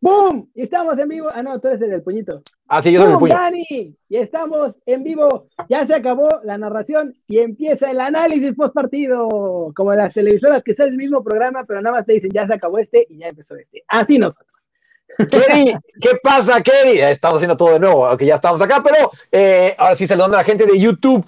¡Boom! Y estamos en vivo. Ah, no, tú eres el del puñito. Ah, sí, yo soy el puño. Dani! Y estamos en vivo. Ya se acabó la narración y empieza el análisis post partido. Como las televisoras que es el mismo programa, pero nada más te dicen ya se acabó este y ya empezó este. Así nosotros. Kerry, ¿qué pasa, Kerry? Estamos haciendo todo de nuevo, aunque ya estamos acá, pero eh, ahora sí saludando a la gente de YouTube.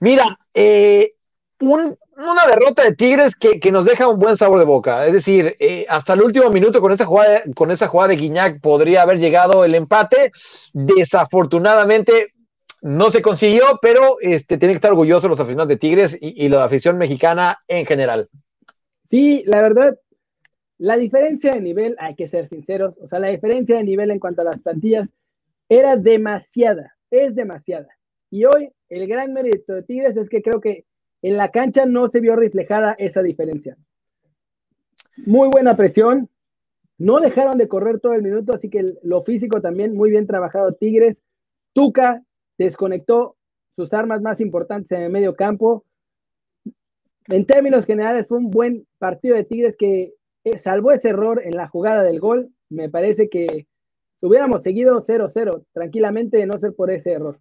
Mira, eh, un una derrota de Tigres que, nos deja un buen sabor de boca. Es decir, eh, hasta el último minuto con esa, jugada, con esa jugada de Guiñac podría haber llegado el empate. Desafortunadamente no se consiguió, pero este, tienen que estar orgullosos los aficionados de Tigres y, la afición mexicana en general. Sí, la verdad, la diferencia de nivel, hay que ser sinceros, o sea, la diferencia de nivel en cuanto a las plantillas era demasiada, es demasiada. Y hoy el gran mérito de Tigres es que creo que en la cancha no se vio reflejada esa diferencia. Muy buena presión. No dejaron de correr todo el minuto, así que lo físico también muy bien trabajado Tigres. Tuca desconectó sus armas más importantes en el medio campo. En términos generales fue un buen partido de Tigres que eh, salvó ese error en la jugada del gol. Me parece que hubiéramos seguido 0-0 tranquilamente no ser por ese error.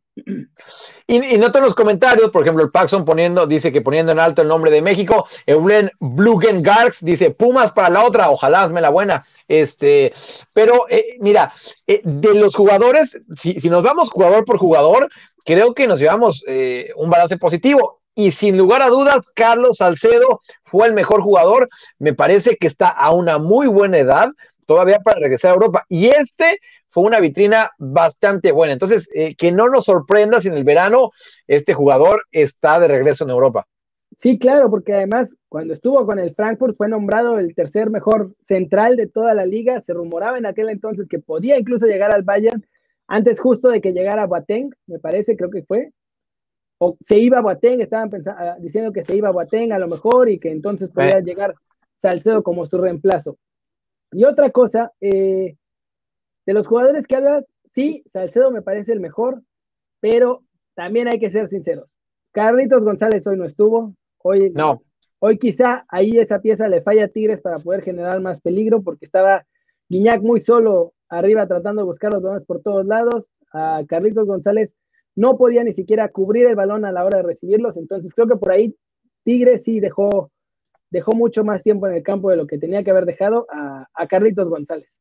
Y, noto en los comentarios, por ejemplo, el Paxson poniendo, dice que poniendo en alto el nombre de México, Eulen Blugen Garx dice Pumas para la otra, ojalá hazme la buena. Este, pero eh, mira, eh, de los jugadores, si, si, nos vamos jugador por jugador, creo que nos llevamos eh, un balance positivo. Y sin lugar a dudas, Carlos Salcedo fue el mejor jugador. Me parece que está a una muy buena edad todavía para regresar a Europa. Y este fue una vitrina bastante buena. Entonces, eh, que no nos sorprenda si en el verano este jugador está de regreso en Europa. Sí, claro, porque además cuando estuvo con el Frankfurt fue nombrado el tercer mejor central de toda la liga. Se rumoraba en aquel entonces que podía incluso llegar al Bayern antes justo de que llegara Boateng, me parece, creo que fue. O se iba Boateng, estaban pensando, ah, diciendo que se iba Boateng a lo mejor y que entonces podía eh. llegar Salcedo como su reemplazo. Y otra cosa, eh, de los jugadores que hablas, sí, Salcedo me parece el mejor, pero también hay que ser sinceros. Carlitos González hoy no estuvo, hoy no. Hoy quizá ahí esa pieza le falla a Tigres para poder generar más peligro porque estaba Guiñac muy solo arriba tratando de buscar los balones por todos lados. A Carlitos González no podía ni siquiera cubrir el balón a la hora de recibirlos. Entonces creo que por ahí Tigres sí dejó dejó mucho más tiempo en el campo de lo que tenía que haber dejado a, Carlitos González.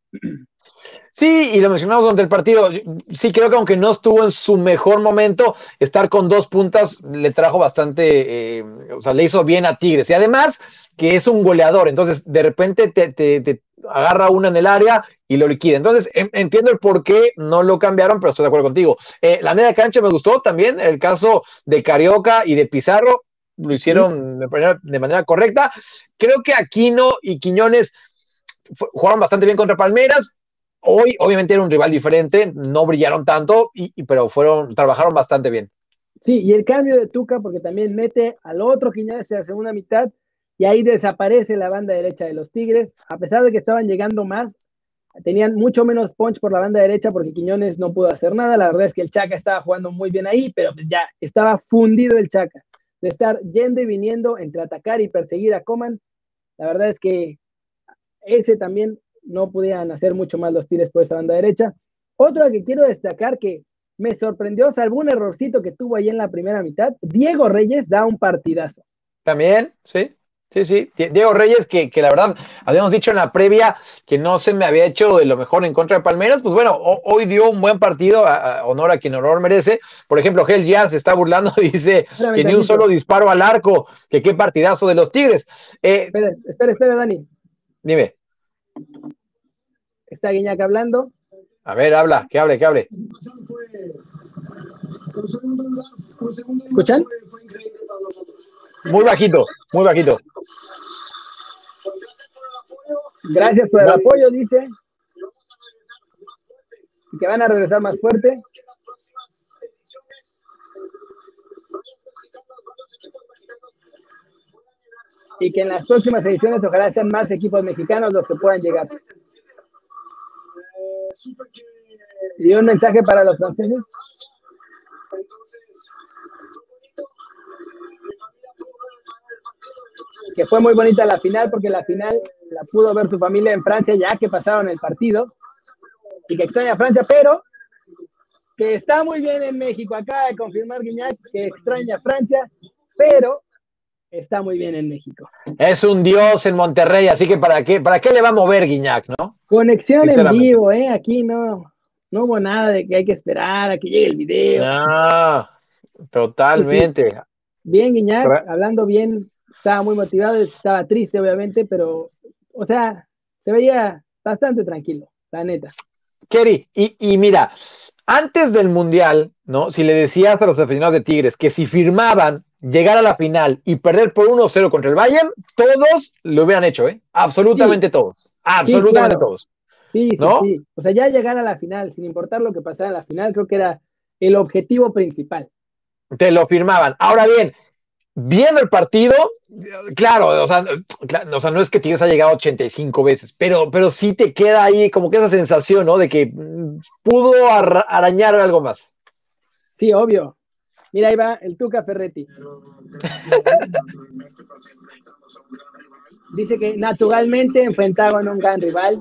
Sí, y lo mencionamos durante el partido. Sí, creo que aunque no estuvo en su mejor momento, estar con dos puntas le trajo bastante, eh, o sea, le hizo bien a Tigres. Y además que es un goleador, entonces de repente te, agarra una en el área y lo liquida. Entonces, entiendo el por qué no lo cambiaron, pero estoy de acuerdo contigo. Eh, la media cancha me gustó también, el caso de Carioca y de Pizarro, lo hicieron de manera, correcta. Creo que Aquino y Quiñones jugaron bastante bien contra Palmeras. Hoy, obviamente, era un rival diferente, no brillaron tanto, y, pero fueron, trabajaron bastante bien. Sí, y el cambio de Tuca, porque también mete al otro Quiñones en la segunda mitad, y ahí desaparece la banda derecha de los Tigres, a pesar de que estaban llegando más, tenían mucho menos punch por la banda derecha porque Quiñones no pudo hacer nada. La verdad es que el Chaca estaba jugando muy bien ahí, pero ya estaba fundido el Chaca de estar yendo y viniendo entre atacar y perseguir a Coman. La verdad es que ese también no podían hacer mucho más los tires por esa banda derecha. Otro que quiero destacar que me sorprendió, salvo un errorcito que tuvo ahí en la primera mitad, Diego Reyes da un partidazo. También, sí. Sí, sí, Diego Reyes, que, la verdad habíamos dicho en la previa que no se me había hecho de lo mejor en contra de Palmeiras, pues bueno, hoy dio un buen partido, a, honor a quien honor merece. Por ejemplo, Gel ya se está burlando y dice que ni un solo disparo al arco, que qué partidazo de los Tigres. Eh, espera, espera, espera, Dani. Dime. Está Guiñac hablando. A ver, habla, que hable, que hable. ¿Escuchan? Muy bajito, muy bajito. Gracias por el apoyo, dice. Y que van a regresar más fuerte. Y que en las próximas ediciones ojalá sean más equipos mexicanos los que puedan llegar. ¿Y un mensaje para los franceses? Que fue muy bonita la final porque la final la pudo ver su familia en Francia ya que pasaron el partido y que extraña a Francia, pero que está muy bien en México. Acaba de confirmar Guiñac que extraña a Francia, pero está muy bien en México. Es un dios en Monterrey, así que ¿para qué, para qué le va a mover Guiñac, no? Conexión en vivo, ¿eh? Aquí no, no hubo nada de que hay que esperar a que llegue el video. No, totalmente. Bien, Guiñac, hablando bien, estaba muy motivado, estaba triste, obviamente, pero, o sea, se veía bastante tranquilo, la neta. Kerry, y, y mira, antes del Mundial, ¿no? Si le decías a los aficionados de Tigres que si firmaban llegar a la final y perder por 1-0 contra el Bayern, todos lo hubieran hecho, ¿eh? Absolutamente todos. Absolutamente todos. Sí, sí, sí. O sea, ya llegar a la final, sin importar lo que pasara en la final, creo que era el objetivo principal. Te lo firmaban. Ahora bien, viendo el partido, claro, o sea, no es que Tigres ha llegado 85 veces, pero, pero sí te queda ahí como que esa sensación, ¿no? De que mm, pudo arañar algo más. Sí, obvio. Mira, ahí va el Tuca Ferretti. Dice que naturalmente enfrentaban a un gran rival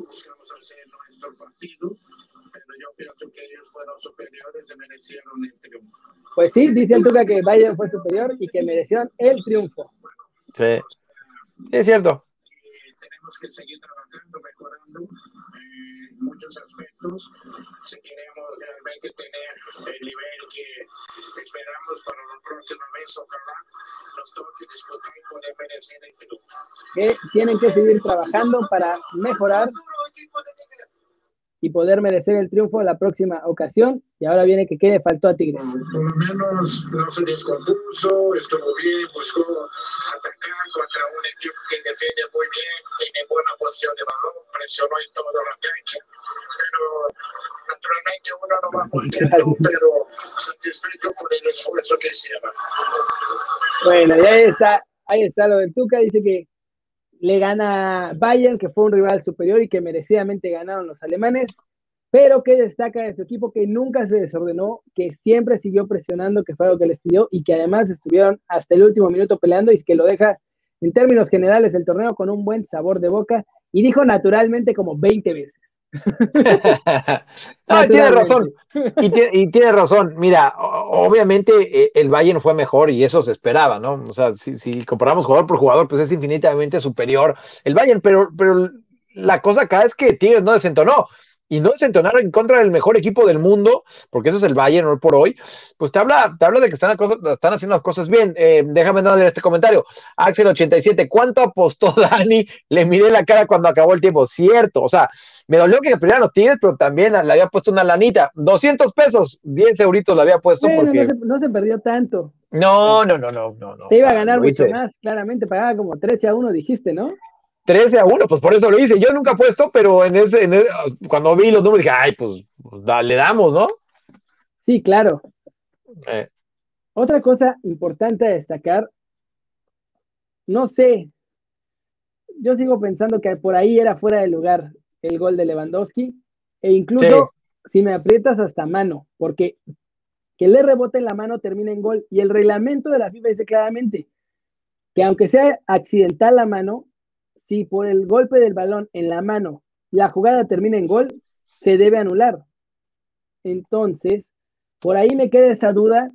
pienso que ellos fueron superiores y merecieron el triunfo. Pues sí, dice el Tuca que Bayern fue superior y que merecieron el triunfo. Sí, es cierto. tenemos que seguir trabajando, mejorando en muchos aspectos si queremos realmente tener el nivel que esperamos para la próxima vez. Ojalá nos toque disputar y poder merecer el triunfo. Que tienen que seguir trabajando para mejorar y poder merecer el triunfo en la próxima ocasión. Y ahora viene que quede faltó a Tigres. Por lo menos no se descompuso, estuvo bien, buscó atacar contra un equipo que defiende muy bien, tiene buena posición de balón, presionó en toda la cancha, pero naturalmente uno no va contento, pero satisfecho por el esfuerzo que hicieron. Bueno, y ahí está, ahí está lo del Tuca, dice que le gana Bayern, que fue un rival superior y que merecidamente ganaron los alemanes, pero que destaca de su equipo que nunca se desordenó, que siempre siguió presionando, que fue algo que les pidió y que además estuvieron hasta el último minuto peleando y que lo deja en términos generales el torneo con un buen sabor de boca y dijo naturalmente como 20 veces. Ah, tiene razón. Y tiene, razón. Mira, obviamente eh, el Bayern fue mejor y eso se esperaba, ¿no? O sea, si, comparamos jugador por jugador, pues es infinitamente superior el Bayern, pero, pero la cosa acá es que Tigres no desentonó y no desentonar en contra del mejor equipo del mundo, porque eso es el Bayern hoy por hoy, pues te habla, te habla de que están, están haciendo las cosas bien. Eh, déjame darle este comentario. Axel87, ¿cuánto apostó Dani? Le miré la cara cuando acabó el tiempo. Cierto, o sea, me dolió que perdieran los Tigres, pero también le había puesto una lanita. 200 pesos, 10 euritos le había puesto. porque... no, se, perdió tanto. No, no, no, no, no. no se iba a ganar mucho más, claramente, pagaba como 13 a 1, dijiste, ¿no? 13 a 1, pues por eso lo hice. Yo nunca he puesto, pero en ese, en cuando vi los números dije, ay, pues, pues le damos, ¿no? Sí, claro. Eh. Otra cosa importante a destacar, no sé, yo sigo pensando que por ahí era fuera de lugar el gol de Lewandowski, e incluso si me aprietas hasta mano, porque que le rebote en la mano termina en gol, y el reglamento de la FIFA dice claramente que aunque sea accidental la mano, si por el golpe del balón en la mano la jugada termina en gol, se debe anular. Entonces, por ahí me queda esa duda.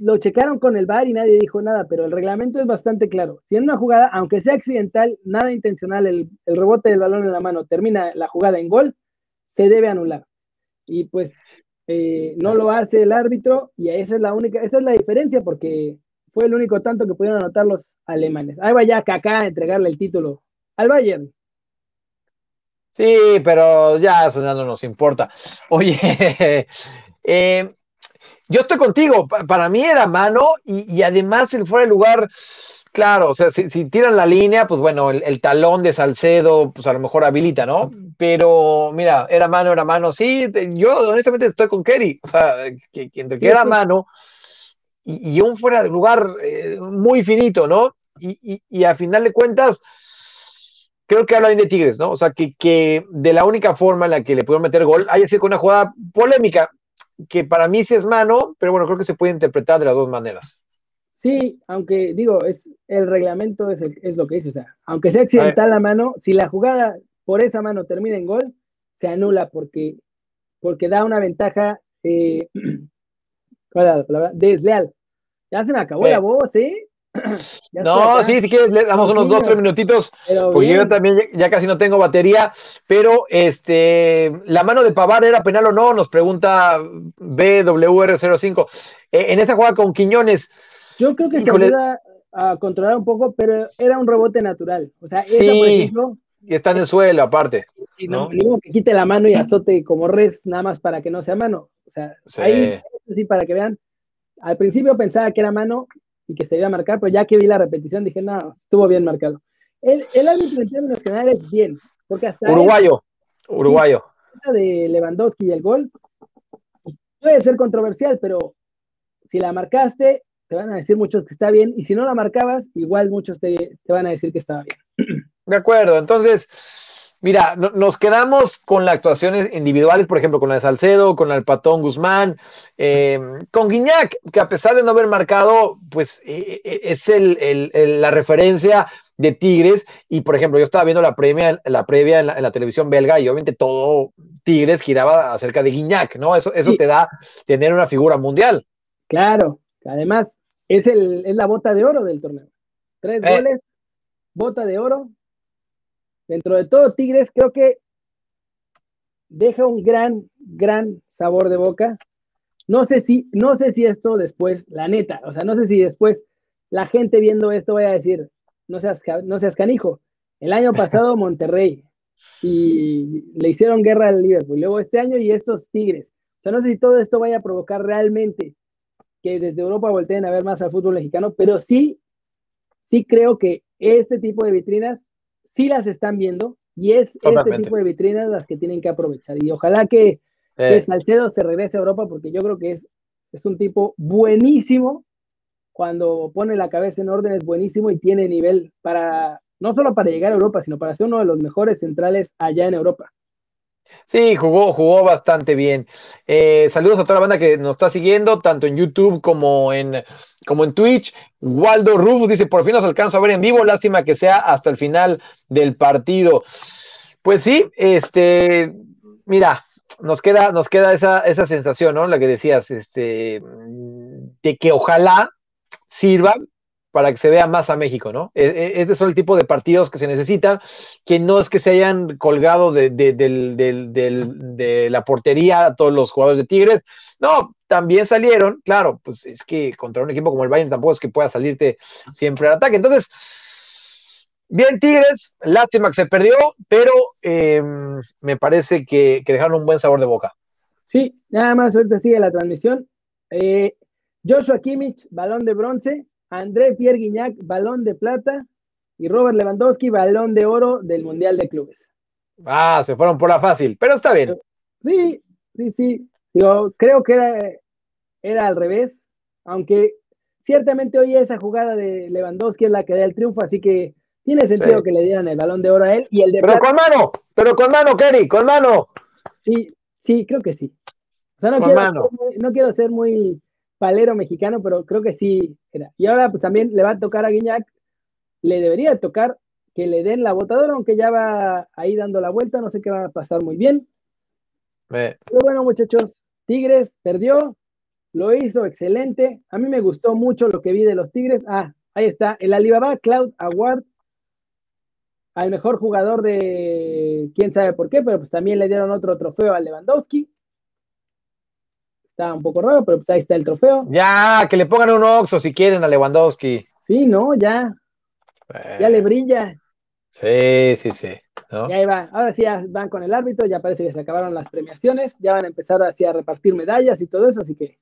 Lo checaron con el VAR y nadie dijo nada, pero el reglamento es bastante claro. Si en una jugada, aunque sea accidental, nada intencional, el, rebote del balón en la mano termina la jugada en gol, se debe anular. Y pues eh, no lo hace el árbitro y esa es la única, esa es la diferencia porque fue el único tanto que pudieron anotar los alemanes. Ahí vaya acá a entregarle el título al Bayern. Sí, pero ya eso ya no nos importa. Oye, eh, yo estoy contigo. Para mí era mano y, además el fuera de lugar, claro, o sea, si, tiran la línea, pues bueno, el, talón de Salcedo, pues a lo mejor habilita, ¿no? Pero mira, era mano, era mano. Sí, yo honestamente estoy con Kerry. O sea, que, era mano y, un fuera de lugar eh, muy finito, ¿no? Y, y, a final de cuentas, creo que habla bien de Tigres, ¿no? O sea, que, que de la única forma en la que le pudieron meter gol haya sido con una jugada polémica, que para mí sí es mano, pero bueno, creo que se puede interpretar de las dos maneras. Sí, aunque digo, es el reglamento es, es lo que dice, o sea, aunque sea accidental la mano, si la jugada por esa mano termina en gol, se anula porque porque da una ventaja, eh, ¿cuál es la palabra? Desleal. Ya se me acabó Sí. la voz, ¿eh? No, sí, si quieres, le damos unos dos, tres minutitos, porque yo también ya, casi no tengo batería, pero este, la mano de Pavar era penal o no, nos pregunta BWR05. Eh, en esa jugada con Quiñones, Yo creo que Híjole. se ayuda a controlar un poco, pero era un rebote natural. O sea, esa, Sí. por ejemplo, y está en el suelo aparte. y no, ¿no? ni modo que quite la mano y azote como res, nada más para que no sea mano. O sea, Sí. ahí sí, para que vean. Al principio pensaba que era mano y que se iba a marcar, pero ya que vi la repetición dije, no, estuvo bien marcado. El, el árbitro en términos generales, bien, porque hasta Uruguayo, uruguayo. esta de Lewandowski y el gol puede ser controversial, pero si la marcaste, te van a decir muchos que está bien, y si no la marcabas, igual muchos te, te van a decir que estaba bien. De acuerdo, entonces, mira, no- nos quedamos con las actuaciones individuales, por ejemplo, con la de Salcedo, con del Patón Guzmán, eh, con Guiñac, que a pesar de no haber marcado, pues eh, eh, es el- el- el- la referencia de Tigres, y por ejemplo, yo estaba viendo la previa, la previa en, la, en la televisión belga, y obviamente todo Tigres giraba acerca de Guiñac, ¿no? Eso, eso Sí. te da tener una figura mundial. Claro, además es, el, es la bota de oro del torneo. Tres Eh. goles, bota de oro. Dentro de todo, Tigres creo que deja un gran, gran sabor de boca. No sé si, no sé si esto después, la neta, o sea, no sé si después la gente viendo esto vaya a decir, no seas, no seas canijo. El año pasado Monterrey y le hicieron guerra al Liverpool. Luego este año y estos Tigres. O sea, no sé si todo esto vaya a provocar realmente que desde Europa volteen a ver más al fútbol mexicano, pero sí, sí creo que este tipo de vitrinas sí las están viendo y es este tipo de vitrinas las que tienen que aprovechar. Y ojalá que, que Salcedo se regrese a Europa porque yo creo que es, es un tipo buenísimo. Cuando pone la cabeza en orden es buenísimo y tiene nivel para, no solo para llegar a Europa, sino para ser uno de los mejores centrales allá en Europa. Sí, jugó, jugó bastante bien. Eh, saludos a toda la banda que nos está siguiendo, tanto en YouTube como en, como en Twitch. Waldo Rufus dice, por fin nos alcanzo a ver en vivo, lástima que sea hasta el final del partido. Pues sí, este, mira, nos queda, nos queda esa, esa sensación, ¿no? La que decías, este, de que ojalá sirva para que se vea más a México, ¿no? E- e- Este son el tipo de partidos que se necesitan, que no es que se hayan colgado de, la portería a todos los jugadores de Tigres, no, también salieron, claro, pues es que contra un equipo como el Bayern tampoco es que pueda salirte siempre al ataque, entonces, bien Tigres, lástima que se perdió, pero eh, me parece que, que dejaron un buen sabor de boca. Sí, nada más ahorita sigue la transmisión. Eh, Joshua Kimmich, balón de bronce. André Pierre Guignac, balón de plata. Y Robert Lewandowski, balón de oro del Mundial de Clubes. Ah, se fueron por la fácil, pero está bien. Sí, sí, sí. Digo, creo que era, era al revés. Aunque ciertamente hoy esa jugada de Lewandowski es la que da el triunfo, así que tiene sentido Sí. que le dieran el balón de oro a él. Y el de Pero plata, con mano, pero con mano, Kerry, con mano. sí, sí, creo que sí. O sea, no Con quiero, mano. ser muy, no quiero ser muy palero mexicano, pero creo que sí era. Y ahora pues también le va a tocar a Guiñac, le debería tocar que le den la botadora, aunque ya va ahí dando la vuelta, no sé qué va a pasar muy bien. Eh, Pero bueno, muchachos, Tigres perdió, lo hizo excelente. A mí me gustó mucho lo que vi de los Tigres. Ah, ahí está, el Alibaba Cloud Award al mejor jugador de quién sabe por qué, pero pues también le dieron otro trofeo a Lewandowski. Está un poco raro, pero pues ahí está el trofeo. ya, que le pongan un oxo si quieren a Lewandowski. Sí, no, ya, ya Eh, le brilla. Sí, sí, sí. ¿no? Y ahí va. Ahora sí ya van con el árbitro, ya parece que se acabaron las premiaciones, ya van a empezar así a repartir medallas y todo eso, así que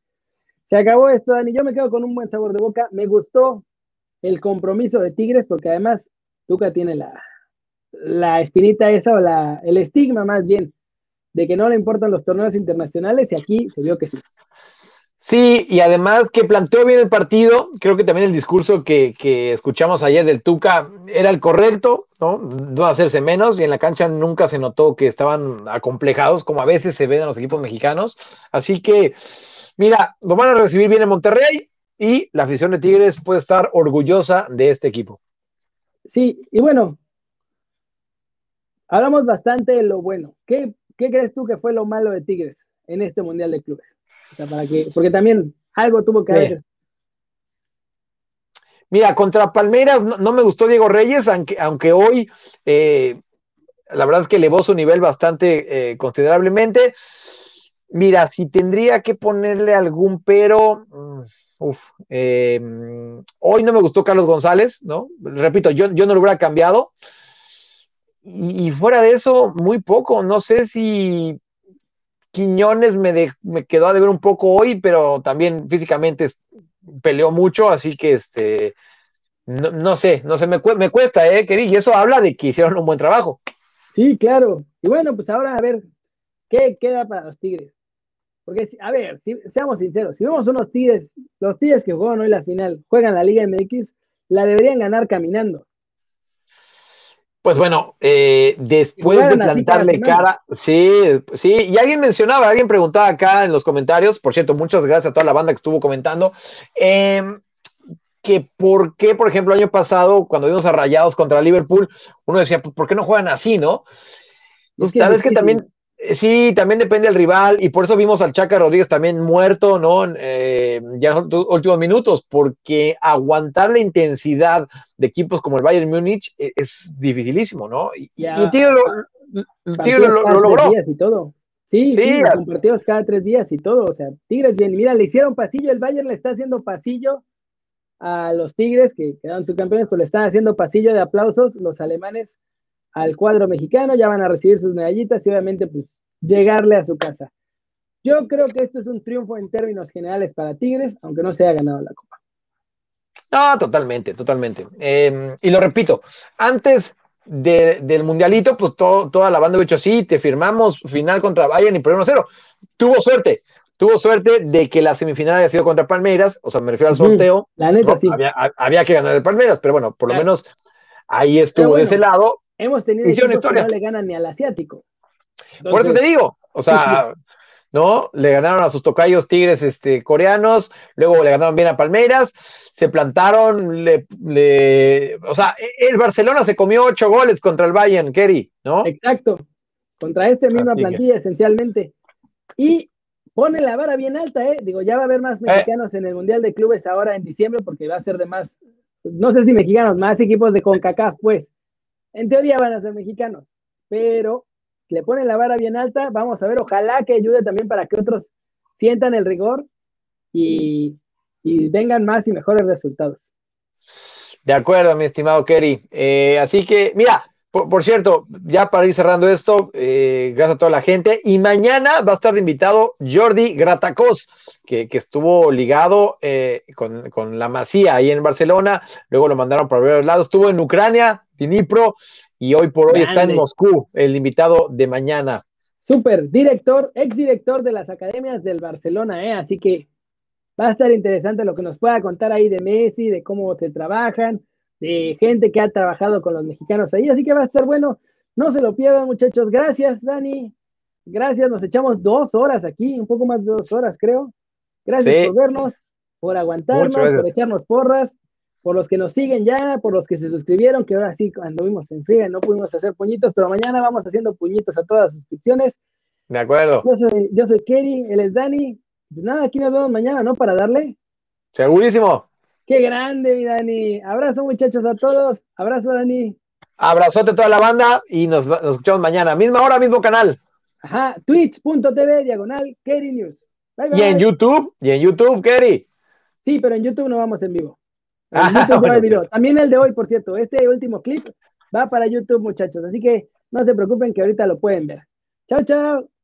se acabó esto, Dani. Yo me quedo con un buen sabor de boca. Me gustó el compromiso de Tigres, porque además Tuca tiene la, la espinita esa, o la, el estigma más bien, de que no le importan los torneos internacionales, y aquí se vio que sí. Sí, y además que planteó bien el partido, creo que también el discurso que, que escuchamos ayer del Tuca era el correcto, ¿no? No hacerse menos, y en la cancha nunca se notó que estaban acomplejados, como a veces se ven en los equipos mexicanos. Así que, mira, lo van a recibir bien en Monterrey, y la afición de Tigres puede estar orgullosa de este equipo. Sí, y bueno, hablamos bastante de lo bueno. ¿Qué, qué crees tú que fue lo malo de Tigres? en este Mundial de Clubes. O sea, para que, porque también algo tuvo que Sí. haber. Mira, contra Palmeiras no, no me gustó Diego Reyes, aunque, aunque hoy eh, la verdad es que elevó su nivel bastante eh, considerablemente. Mira, si tendría que ponerle algún pero, mm, uf, eh, mm, hoy no me gustó Carlos González, ¿no? Repito, yo, yo no lo hubiera cambiado. Y, fuera de eso, muy poco. No sé si Quiñones me, de- me quedó a deber un poco hoy, pero también físicamente peleó mucho, así que este, no, no sé, no sé, me, me cuesta, ¿eh, Keri? Y eso habla de que hicieron un buen trabajo. Sí, claro. Y bueno, pues ahora a ver, ¿qué queda para los Tigres? Porque, a ver, si- seamos sinceros, si vemos unos Tigres, los Tigres que juegan hoy la final, juegan la Liga MX, la deberían ganar caminando. Pues bueno, eh, después de plantarle cara, sí, sí, y alguien mencionaba, alguien preguntaba acá en los comentarios, por cierto, muchas gracias a toda la banda que estuvo comentando, eh, que por qué, por ejemplo, el año pasado, cuando vimos a Rayados contra Liverpool, uno decía, pues, ¿por qué no juegan así, no? Pues, Es que es tal vez que también, sí, también depende del rival, y por eso vimos al Chaca Rodríguez también muerto, ¿no? Eh, ya en los últimos minutos, porque aguantar la intensidad de equipos como el Bayern Múnich eh, es dificilísimo, ¿no? Y, Ya. Tigre lo, Tigre lo- logró. días y todo. Sí, Sí, sí, a- con partidos cada tres días y todo. O sea, Tigres bien. Mira, le hicieron pasillo, el Bayern le está haciendo pasillo a los Tigres, que quedaron subcampeones, pues le están haciendo pasillo de aplausos los alemanes al cuadro mexicano, ya van a recibir sus medallitas y obviamente pues llegarle a su casa. Yo creo que esto es un triunfo en términos generales para Tigres, aunque no se haya ganado la Copa. No, totalmente, totalmente. Eh, y lo repito, antes de- del mundialito, pues todo- toda la banda ha dicho, sí, te firmamos final contra Bayern y por 1-0. Tuvo suerte, tuvo suerte de que la semifinal haya sido contra Palmeiras, o sea, me refiero al sorteo. La neta, ¿no? sí. había, ha- había que ganar el Palmeiras, pero bueno, por lo menos ahí estuvo bueno, de ese lado. Hemos tenido Hicieron equipos que historia. no le ganan ni al asiático. Por eso te digo, o sea, ¿no? Le ganaron a sus tocayos tigres este, coreanos, luego le ganaron bien a Palmeiras, se plantaron, le, le- o sea, e- el Barcelona se comió ocho goles contra el Bayern, Kerry, ¿no? Exacto. Contra esta misma Así que- plantilla, esencialmente. Y pone la vara bien alta, ¿eh? Digo, ya va a haber más mexicanos en el Mundial de Clubes ahora en diciembre, porque va a ser de más, no sé si mexicanos, más equipos de CONCACAF, pues. En teoría van a ser mexicanos, pero le ponen la vara bien alta. Vamos a ver, ojalá que ayude también para que otros sientan el rigor y, y vengan más y mejores resultados. De acuerdo, mi estimado Kerry. Eh, así que, mira, por, cierto, ya para ir cerrando esto, eh, gracias a toda la gente. Y mañana va a estar invitado Jordi Gratacos, que, que estuvo ligado eh, con, con, la Masía ahí en Barcelona. Luego lo mandaron para varios lados. Estuvo en Ucrania, Dnipro, y hoy por hoy Grande. está en Moscú, el invitado de mañana. Súper, director, exdirector de las academias del Barcelona, ¿eh? Así que va a estar interesante lo que nos pueda contar ahí de Messi, de cómo se trabajan, de gente que ha trabajado con los mexicanos ahí, así que va a estar bueno. No se lo pierdan, muchachos. Gracias, Dani. Gracias, nos echamos dos horas aquí, un poco más de dos horas, creo. Gracias sí. por vernos, por aguantarnos, por echarnos porras, por los que nos siguen ya, por los que se suscribieron, que ahora sí anduvimos en friga y no pudimos hacer puñitos, pero mañana vamos haciendo puñitos a todas las suscripciones. De acuerdo. Yo soy, yo soy Kerry, él es Dani. Pues nada, aquí nos vemos mañana, ¿no? Para darle. Segurísimo. Qué grande, mi Dani. Abrazo, muchachos, a todos. Abrazo, Dani. Abrazote a toda la banda y nos, nos escuchamos mañana. Misma hora, mismo canal. Ajá, twitch.tv, diagonal, Kerry News. Bye, bye. Y en YouTube, y en YouTube, Kerry. Sí, pero en YouTube no vamos en vivo. Ah, YouTube bueno, video. También el de hoy, por cierto. Este último clip va para YouTube, muchachos. Así que no se preocupen que ahorita lo pueden ver. Chao, chao.